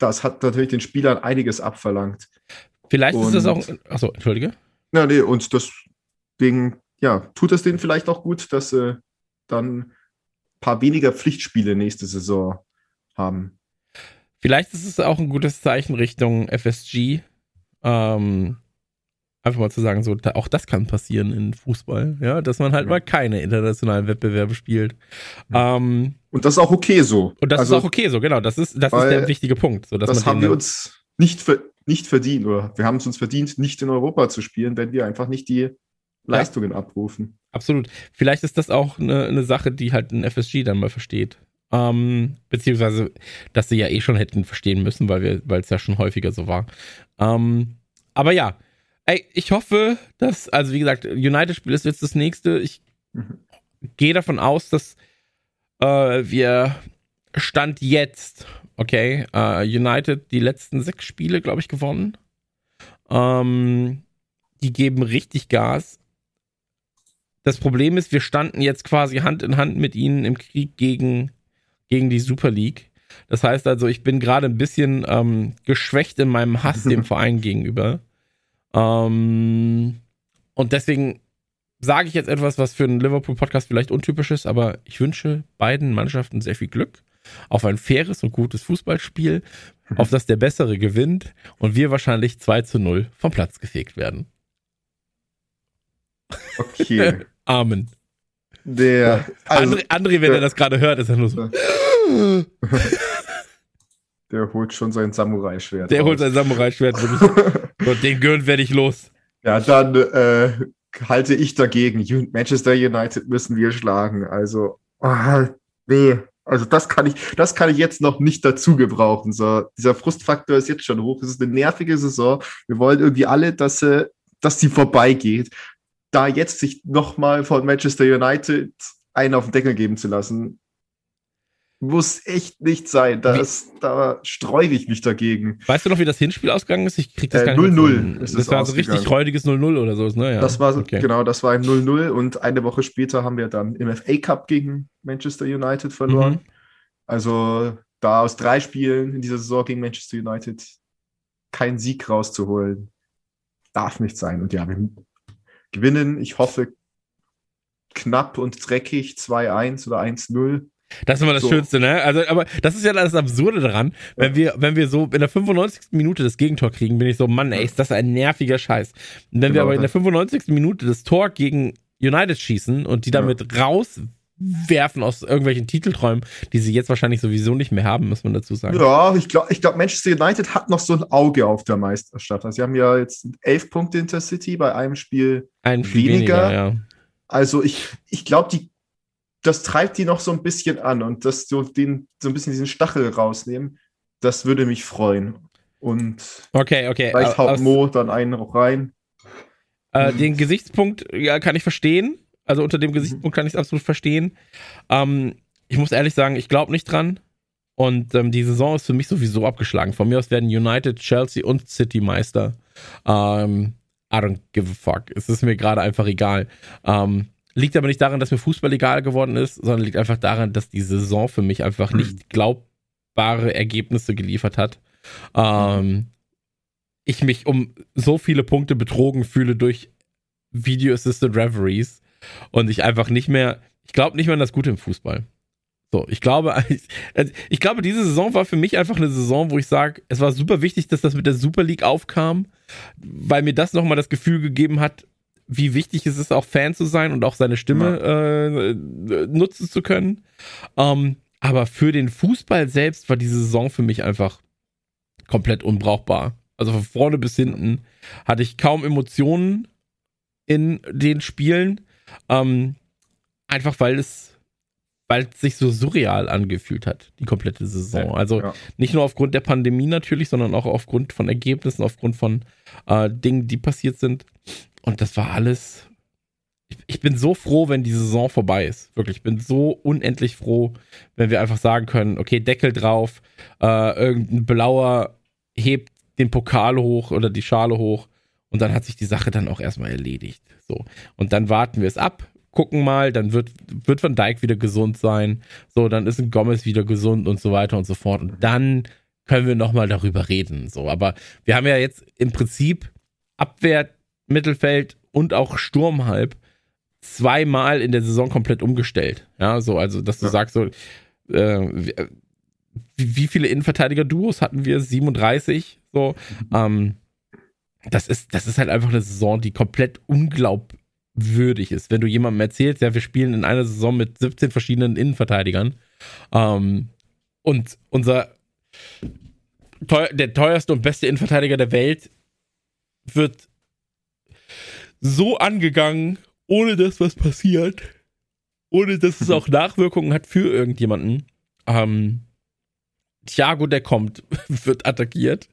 das hat natürlich den Spielern einiges abverlangt. Vielleicht und, ist das auch. Achso, entschuldige. Ja, nee, und deswegen, ja, tut es denen vielleicht auch gut, dass sie dann ein paar weniger Pflichtspiele nächste Saison haben. Vielleicht ist es auch ein gutes Zeichen Richtung FSG. Ähm, einfach mal zu sagen, so, da, auch das kann passieren in Fußball, ja, dass man halt ja. mal keine internationalen Wettbewerbe spielt. Ja. Ähm, und das ist auch okay so. Und das also, ist auch okay so, genau. Das ist, das ist der wichtige Punkt. So, das haben wir uns nicht, nicht verdient, oder wir haben es uns verdient, nicht in Europa zu spielen, wenn wir einfach nicht die Leistungen ja. abrufen. Absolut. Vielleicht ist das auch eine, eine Sache, die halt ein FSG dann mal versteht. Ähm, beziehungsweise, dass sie ja eh schon hätten verstehen müssen, weil wir, weil es ja schon häufiger so war. Ähm, aber ja, ey, ich hoffe, dass, also wie gesagt, United-Spiel ist jetzt das nächste. Ich mhm. gehe davon aus, dass äh, wir Stand jetzt, okay, äh, United die letzten sechs Spiele, glaube ich, gewonnen. Ähm, die geben richtig Gas. Das Problem ist, wir standen jetzt quasi Hand in Hand mit ihnen im Krieg gegen, gegen die Super League. Das heißt also, ich bin gerade ein bisschen ähm, geschwächt in meinem Hass dem [laughs] Verein gegenüber. Ähm, und deswegen sage ich jetzt etwas, was für einen Liverpool-Podcast vielleicht untypisch ist, aber ich wünsche beiden Mannschaften sehr viel Glück auf ein faires und gutes Fußballspiel, auf das der Bessere gewinnt und wir wahrscheinlich 2 zu 0 vom Platz gefegt werden. Okay. [laughs] Amen. Der. Also, André, André, wenn der, er das gerade hört, ist er nur so. [laughs] Der holt schon sein Samurai-Schwert. Der raus. holt sein Samurai-Schwert. und [laughs] den Gürn werde ich los. Ja, dann äh, halte ich dagegen. Manchester United müssen wir schlagen. Also, oh, nee. Also das kann ich, das kann ich jetzt noch nicht dazu gebrauchen. So, dieser Frustfaktor ist jetzt schon hoch. Es ist eine nervige Saison. Wir wollen irgendwie alle, dass sie, dass sie vorbeigeht. Da jetzt sich nochmal von Manchester United einen auf den Deckel geben zu lassen, muss echt nicht sein. Das, da sträube ich mich dagegen. Weißt du noch, wie das Hinspiel ausgegangen ist? Ich krieg das äh, gar nicht 0-0. Das, das war so richtig räudiges 0-0 oder so, ne? Ja. Das war okay. genau, das war ein 0-0 und eine Woche später haben wir dann im FA Cup gegen Manchester United verloren. Mhm. Also da aus drei Spielen in dieser Saison gegen Manchester United keinen Sieg rauszuholen, darf nicht sein. Und ja, wir gewinnen, ich hoffe, knapp und dreckig 2-1 oder 1-0. Das ist immer das so. Schönste, ne? Also, aber das ist ja das Absurde daran, wenn wir, wenn wir so in der 95. Minute das Gegentor kriegen, bin ich so, Mann, ey, ist das ein nerviger Scheiß. Und wenn genau, wir aber in der 95. Minute das Tor gegen United schießen und die damit ja. rauswerfen aus irgendwelchen Titelträumen, die sie jetzt wahrscheinlich sowieso nicht mehr haben, muss man dazu sagen. Ja, ich glaube, ich glaub, Manchester United hat noch so ein Auge auf der Meisterschaft. Also sie haben ja jetzt elf Punkte Intercity bei einem Spiel ein Spiel weniger. weniger ja. Also ich, ich glaube, die das treibt die noch so ein bisschen an und dass so den so ein bisschen diesen Stachel rausnehmen, das würde mich freuen. Und okay, okay. vielleicht haut Mo dann einen auch rein. Äh, den Gesichtspunkt ja, kann ich verstehen. Also unter dem Gesichtspunkt kann ich es absolut verstehen. Ähm, ich muss ehrlich sagen, ich glaube nicht dran. Und ähm, die Saison ist für mich sowieso abgeschlagen. Von mir aus werden United, Chelsea und City Meister. Ähm, I don't give a fuck. Es ist mir gerade einfach egal. Ähm, Liegt aber nicht daran, dass mir Fußball egal geworden ist, sondern liegt einfach daran, dass die Saison für mich einfach nicht glaubbare Ergebnisse geliefert hat. Ähm, ich mich um so viele Punkte betrogen fühle durch Video Assisted Reveries und ich einfach nicht mehr, ich glaube nicht mehr an das Gute im Fußball. So, ich glaube, [laughs] also ich glaube, diese Saison war für mich einfach eine Saison, wo ich sage, es war super wichtig, dass das mit der Super League aufkam, weil mir das nochmal das Gefühl gegeben hat, wie wichtig es ist, auch Fan zu sein und auch seine Stimme ja. äh, nutzen zu können. Ähm, aber für den Fußball selbst war diese Saison für mich einfach komplett unbrauchbar. Also von vorne bis hinten hatte ich kaum Emotionen in den Spielen. Ähm, einfach weil es, weil es sich so surreal angefühlt hat, die komplette Saison. Also ja. nicht nur aufgrund der Pandemie natürlich, sondern auch aufgrund von Ergebnissen, aufgrund von äh, Dingen, die passiert sind. Und das war alles. Ich, ich, bin so froh, wenn die Saison vorbei ist. Wirklich, ich bin so unendlich froh, wenn wir einfach sagen können: Okay, Deckel drauf, äh, irgendein Blauer hebt den Pokal hoch oder die Schale hoch und dann hat sich die Sache dann auch erstmal erledigt. So. Und dann warten wir es ab, gucken mal, dann wird, wird Van Dijk wieder gesund sein. So, dann ist ein Gomez wieder gesund und so weiter und so fort. Und dann können wir nochmal darüber reden. So, aber wir haben ja jetzt im Prinzip Abwehr, Mittelfeld und auch Sturmhalb zweimal in der Saison komplett umgestellt. Ja, so, also, dass du ja. sagst, so, äh, wie, viele Innenverteidiger-Duos hatten wir? 37. So, mhm. ähm, das ist, das ist halt einfach eine Saison, die komplett unglaublich würdig ist. Wenn du jemandem erzählst, ja, wir spielen in einer Saison mit 17 verschiedenen Innenverteidigern ähm, und unser teuer, der teuerste und beste Innenverteidiger der Welt wird so angegangen, ohne dass was passiert, ohne dass es auch Nachwirkungen hat für irgendjemanden. Ähm, Thiago, der kommt, [laughs] wird attackiert.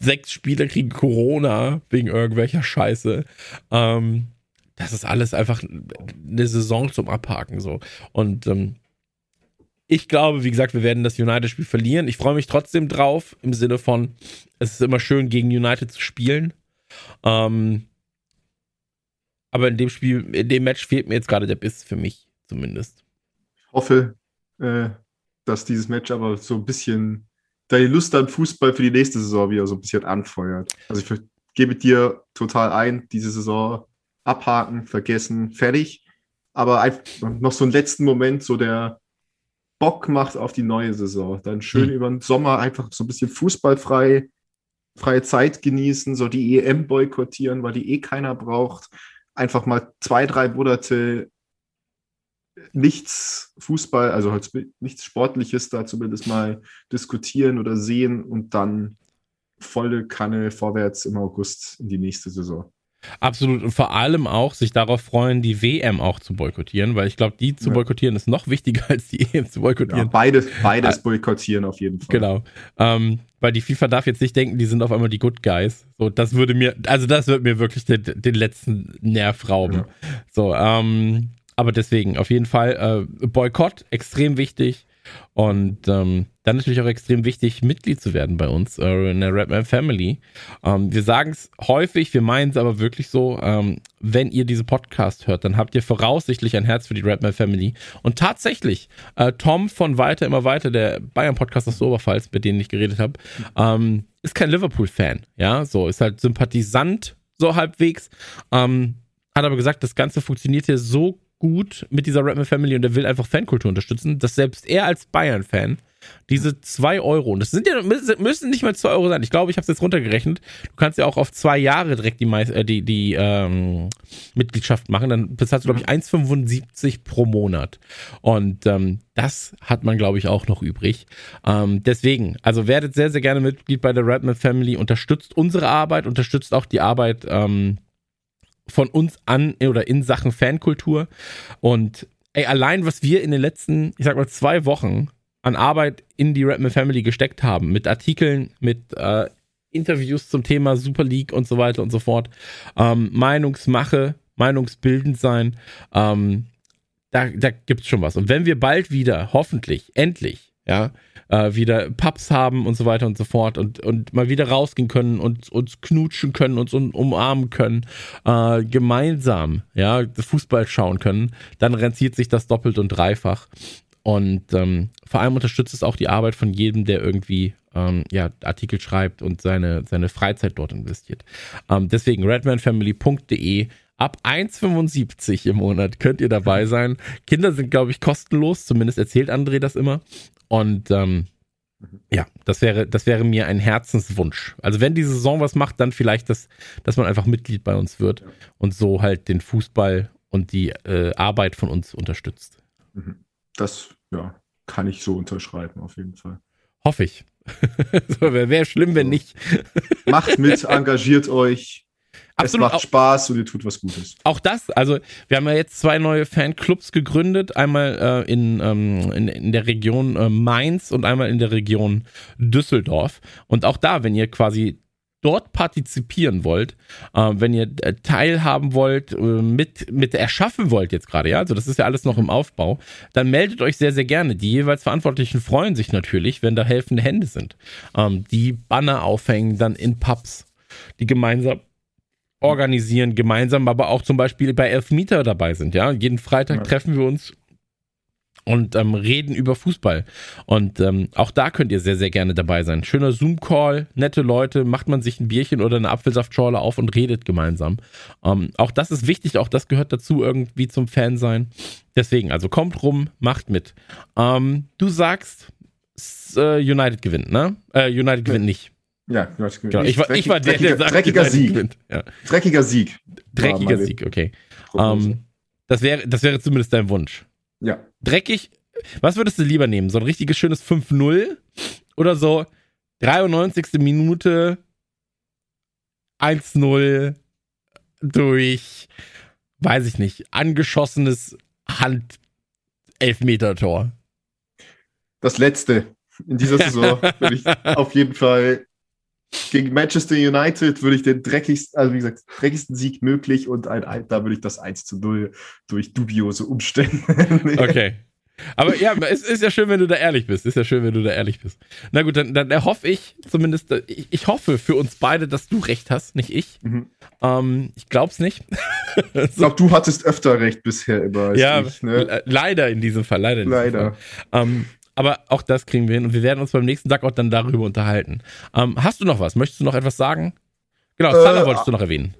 Sechs Spieler kriegen Corona wegen irgendwelcher Scheiße. Ähm, das ist alles einfach eine Saison zum Abhaken so. Und ähm, ich glaube, wie gesagt, wir werden das United-Spiel verlieren. Ich freue mich trotzdem drauf, im Sinne von, es ist immer schön, gegen United zu spielen. Ähm, aber in dem Spiel, in dem Match fehlt mir jetzt gerade der Biss für mich, zumindest. Ich hoffe, äh, dass dieses Match aber so ein bisschen deine Lust am Fußball für die nächste Saison wieder so ein bisschen anfeuert. Also ich gebe dir total ein, diese Saison abhaken, vergessen, fertig. Aber einfach noch so einen letzten Moment, so der Bock macht auf die neue Saison. Dann schön mhm. über den Sommer einfach so ein bisschen fußballfrei, freie Zeit genießen, so die EM boykottieren, weil die eh keiner braucht. Einfach mal zwei, drei Monate nichts Fußball, also halt nichts Sportliches da zumindest mal diskutieren oder sehen und dann volle Kanne vorwärts im August in die nächste Saison. Absolut. Und vor allem auch sich darauf freuen, die WM auch zu boykottieren, weil ich glaube, die zu boykottieren ist noch wichtiger als die EM zu boykottieren. Ja, beides, beides boykottieren auf jeden Fall. Genau. Ähm, weil die FIFA darf jetzt nicht denken, die sind auf einmal die Good Guys. So, das würde mir, also das wird mir wirklich den, den letzten Nerv rauben. Ja. So, ähm, aber deswegen, auf jeden Fall, äh, Boykott, extrem wichtig. Und ähm, dann natürlich auch extrem wichtig, Mitglied zu werden bei uns äh, in der Rapman Family. Ähm, wir sagen es häufig, wir meinen es aber wirklich so, ähm, wenn ihr diese Podcast hört, dann habt ihr voraussichtlich ein Herz für die Rapman Family. Und tatsächlich, äh, Tom von Weiter immer weiter, der Bayern-Podcast aus der Oberpfalz, mit dem ich geredet habe, ähm, ist kein Liverpool-Fan. Ja, so, ist halt Sympathisant, so halbwegs. Ähm, hat aber gesagt, das Ganze funktioniert hier so gut mit dieser Rapman Family und er will einfach Fankultur unterstützen, dass selbst er als Bayern-Fan diese 2 Euro, und das sind ja, müssen nicht mal 2 Euro sein. Ich glaube, ich habe es jetzt runtergerechnet. Du kannst ja auch auf zwei Jahre direkt die, äh, die, die ähm, Mitgliedschaft machen. Dann bezahlst du, glaube ich, 1,75 pro Monat. Und ähm, das hat man, glaube ich, auch noch übrig. Ähm, deswegen, also werdet sehr, sehr gerne Mitglied bei der Redman Family. Unterstützt unsere Arbeit, unterstützt auch die Arbeit ähm, von uns an oder in Sachen Fankultur. Und ey, allein was wir in den letzten, ich sag mal, zwei Wochen an Arbeit in die Redman Family gesteckt haben, mit Artikeln, mit äh, Interviews zum Thema Super League und so weiter und so fort, ähm, Meinungsmache, Meinungsbildend sein, ähm, da, da gibt es schon was. Und wenn wir bald wieder, hoffentlich, endlich, ja, äh, wieder Pubs haben und so weiter und so fort und, und mal wieder rausgehen können und uns knutschen können, uns umarmen können, äh, gemeinsam, ja, Fußball schauen können, dann rentiert sich das doppelt und dreifach. Und ähm, vor allem unterstützt es auch die Arbeit von jedem, der irgendwie ähm, ja, Artikel schreibt und seine, seine Freizeit dort investiert. Ähm, deswegen redmanfamily.de ab 1,75 im Monat könnt ihr dabei sein. Kinder sind, glaube ich, kostenlos, zumindest erzählt André das immer. Und ähm, mhm. ja, das wäre, das wäre mir ein Herzenswunsch. Also wenn die Saison was macht, dann vielleicht, das, dass man einfach Mitglied bei uns wird und so halt den Fußball und die äh, Arbeit von uns unterstützt. Mhm. Das ja, kann ich so unterschreiben, auf jeden Fall. Hoffe ich. [laughs] so, Wäre wär schlimm, wenn nicht. Macht mit, [laughs] engagiert euch. Absolut. Es macht Spaß und ihr tut was Gutes. Auch das, also wir haben ja jetzt zwei neue Fanclubs gegründet, einmal äh, in, ähm, in, in, der Region äh, Mainz und einmal in der Region Düsseldorf. Und auch da, wenn ihr quasi dort partizipieren wollt, äh, wenn ihr äh, teilhaben wollt, äh, mit, mit erschaffen wollt jetzt gerade, ja, also das ist ja alles noch im Aufbau, dann meldet euch sehr, sehr gerne. Die jeweils Verantwortlichen freuen sich natürlich, wenn da helfende Hände sind. Ähm, die Banner aufhängen dann in Pubs, die gemeinsam organisieren, gemeinsam aber auch zum Beispiel bei Elfmeter dabei sind, ja. Jeden Freitag ja. treffen wir uns und ähm, reden über Fußball. Und ähm, auch da könnt ihr sehr, sehr gerne dabei sein. Schöner Zoom-Call, nette Leute, macht man sich ein Bierchen oder eine Apfelsaftschorle auf und redet gemeinsam. Ähm, auch das ist wichtig, auch das gehört dazu irgendwie zum Fan sein. Deswegen, also kommt rum, macht mit. Ähm, du sagst, äh, United gewinnt, ne? Äh, United gewinnt nicht. Ja, gewinnt. Genau, ich, war, ich war der, der sagt, dreckiger Sieg. Ja. Dreckiger Sieg. Dreckiger Sieg, okay. Ähm, das wäre, das wäre zumindest dein Wunsch. Ja. Dreckig. Was würdest du lieber nehmen? So ein richtiges schönes 5-0 oder so 93. Minute 1-0 durch, weiß ich nicht, angeschossenes Hand-Elfmeter-Tor? Das letzte. In dieser Saison [laughs] würde ich auf jeden Fall gegen Manchester United würde ich den dreckigsten, also wie gesagt, dreckigsten Sieg möglich und ein, da würde ich das 1 zu 0 durch dubiose Umstände. [laughs] okay. Aber ja, es ist ja schön, wenn du da ehrlich bist. Ist ja schön, wenn du da ehrlich bist. Na gut, dann, dann hoffe ich zumindest, ich, ich, hoffe für uns beide, dass du recht hast, nicht ich. Mhm. Ähm, ich glaub's nicht. ich glaube, du hattest öfter recht bisher immer. Ja, ich, ne? leider in diesem Fall, leider. leider. Fall. Ähm, aber auch das kriegen wir hin und wir werden uns beim nächsten Tag auch dann darüber unterhalten. Ähm, hast du noch was? Möchtest du noch etwas sagen? Genau, Salah äh, wolltest du noch erwähnen.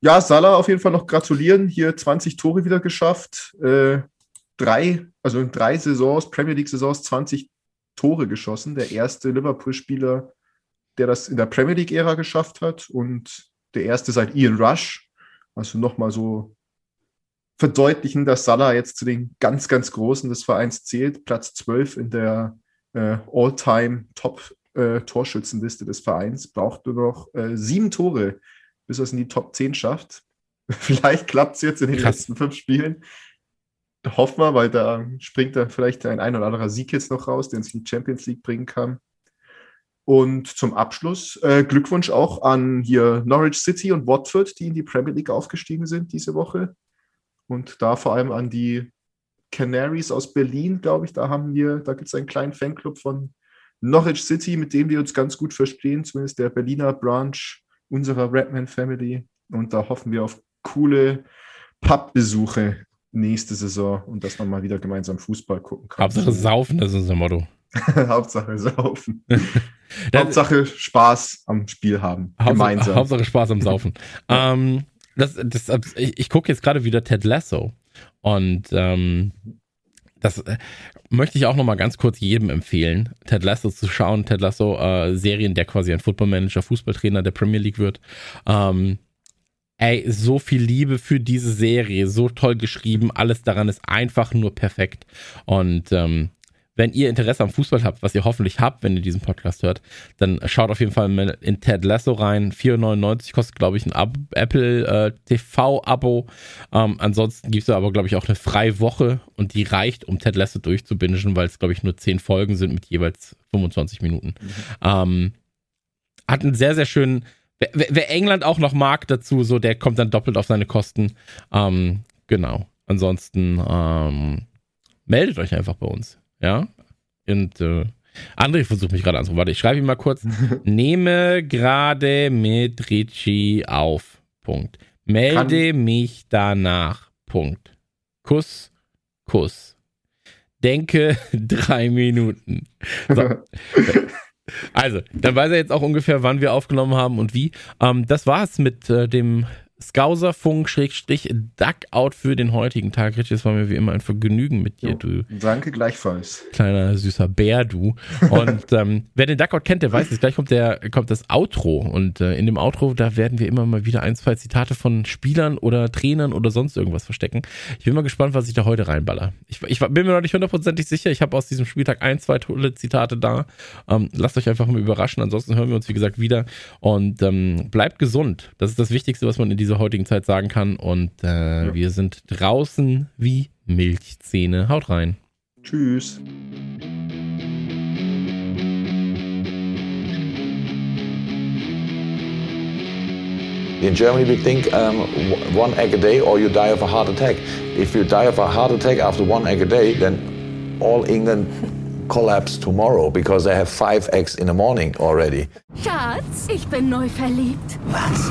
Ja, Salah auf jeden Fall noch gratulieren. Hier 20 Tore wieder geschafft. Äh, drei, also in drei Saisons, Premier League-Saisons, 20 Tore geschossen. Der erste Liverpool-Spieler, der das in der Premier League-Ära geschafft hat und der erste seit Ian Rush. Also nochmal so verdeutlichen, dass Salah jetzt zu den ganz, ganz Großen des Vereins zählt. Platz 12 in der äh, All-Time-Top-Torschützenliste äh, des Vereins. Braucht nur noch äh, sieben Tore, bis er es in die Top 10 schafft. [laughs] vielleicht klappt es jetzt in den Krass. letzten fünf Spielen. Hoffen wir, weil da springt da vielleicht ein ein oder anderer Sieg jetzt noch raus, den es in die Champions League bringen kann. Und zum Abschluss äh, Glückwunsch auch an hier Norwich City und Watford, die in die Premier League aufgestiegen sind diese Woche. Und da vor allem an die Canaries aus Berlin, glaube ich, da haben wir, da gibt es einen kleinen Fanclub von Norwich City, mit dem wir uns ganz gut verstehen, zumindest der Berliner Branch unserer Redman Family. Und da hoffen wir auf coole Pubbesuche nächste Saison und dass man mal wieder gemeinsam Fußball gucken kann. Hauptsache saufen, das ist unser Motto. [laughs] Hauptsache saufen. [laughs] Hauptsache Spaß am Spiel haben. Hauptsache, gemeinsam. Hauptsache Spaß am Saufen. [laughs] ähm, das, das, ich, ich gucke jetzt gerade wieder Ted Lasso und ähm, das äh, möchte ich auch noch mal ganz kurz jedem empfehlen, Ted Lasso zu schauen. Ted Lasso äh, Serien, der quasi ein Footballmanager, Fußballtrainer der Premier League wird. Ähm, ey, so viel Liebe für diese Serie, so toll geschrieben, alles daran ist einfach nur perfekt und ähm, wenn ihr Interesse am Fußball habt, was ihr hoffentlich habt, wenn ihr diesen Podcast hört, dann schaut auf jeden Fall in Ted Lasso rein. 4,99 kostet, glaube ich, ein Ab Apple äh, TV-Abo. Ähm, ansonsten gibt es aber, glaube ich, auch eine freie Woche und die reicht, um Ted Lasso durchzubingen, weil es, glaube ich, nur 10 Folgen sind mit jeweils 25 Minuten. Mhm. Ähm, hat einen sehr, sehr schönen. Wer, wer, England auch noch mag dazu, so der kommt dann doppelt auf seine Kosten. Ähm, genau. Ansonsten ähm, meldet euch einfach bei uns. Ja. Und äh, André versucht mich gerade anzurufen. Warte, ich schreibe ihm mal kurz. [laughs] Nehme gerade mit Richie auf. Punkt. Melde Kann. mich danach. Punkt. Kuss, Kuss. Denke [laughs] drei Minuten. So. [laughs] Also, dann weiß er jetzt auch ungefähr, wann wir aufgenommen haben und wie. Ähm, das war's mit äh, dem Skauserfunk Schrägstrich Duckout für den heutigen Tag. Richtig, es war mir wie immer ein Vergnügen mit dir, du Danke gleichfalls. kleiner süßer Bär, du. Und ähm, wer den Duckout kennt, der weiß es. Gleich kommt der kommt das Outro und äh, in dem Outro da werden wir immer mal wieder ein, zwei Zitate von Spielern oder Trainern oder sonst irgendwas verstecken. Ich bin mal gespannt, was ich da heute reinballer. Ich, ich bin mir noch nicht hundertprozentig sicher. Ich habe aus diesem Spieltag ein, zwei tolle Zitate da. Ähm, lasst euch einfach mal überraschen. Ansonsten hören wir uns wie gesagt wieder und ähm, bleibt gesund. Das ist das Wichtigste, was man in dieser heutigen Zeit sagen kann. Und äh, Ja. wir sind draußen wie Milchzähne. Haut rein. Tschüss. In Germany, we think um, one egg a day or you die of a heart attack. If you die of a heart attack after one egg a day, then all England [laughs] collapse tomorrow because they have five eggs in the morning already. Schatz, ich bin neu verliebt. Was?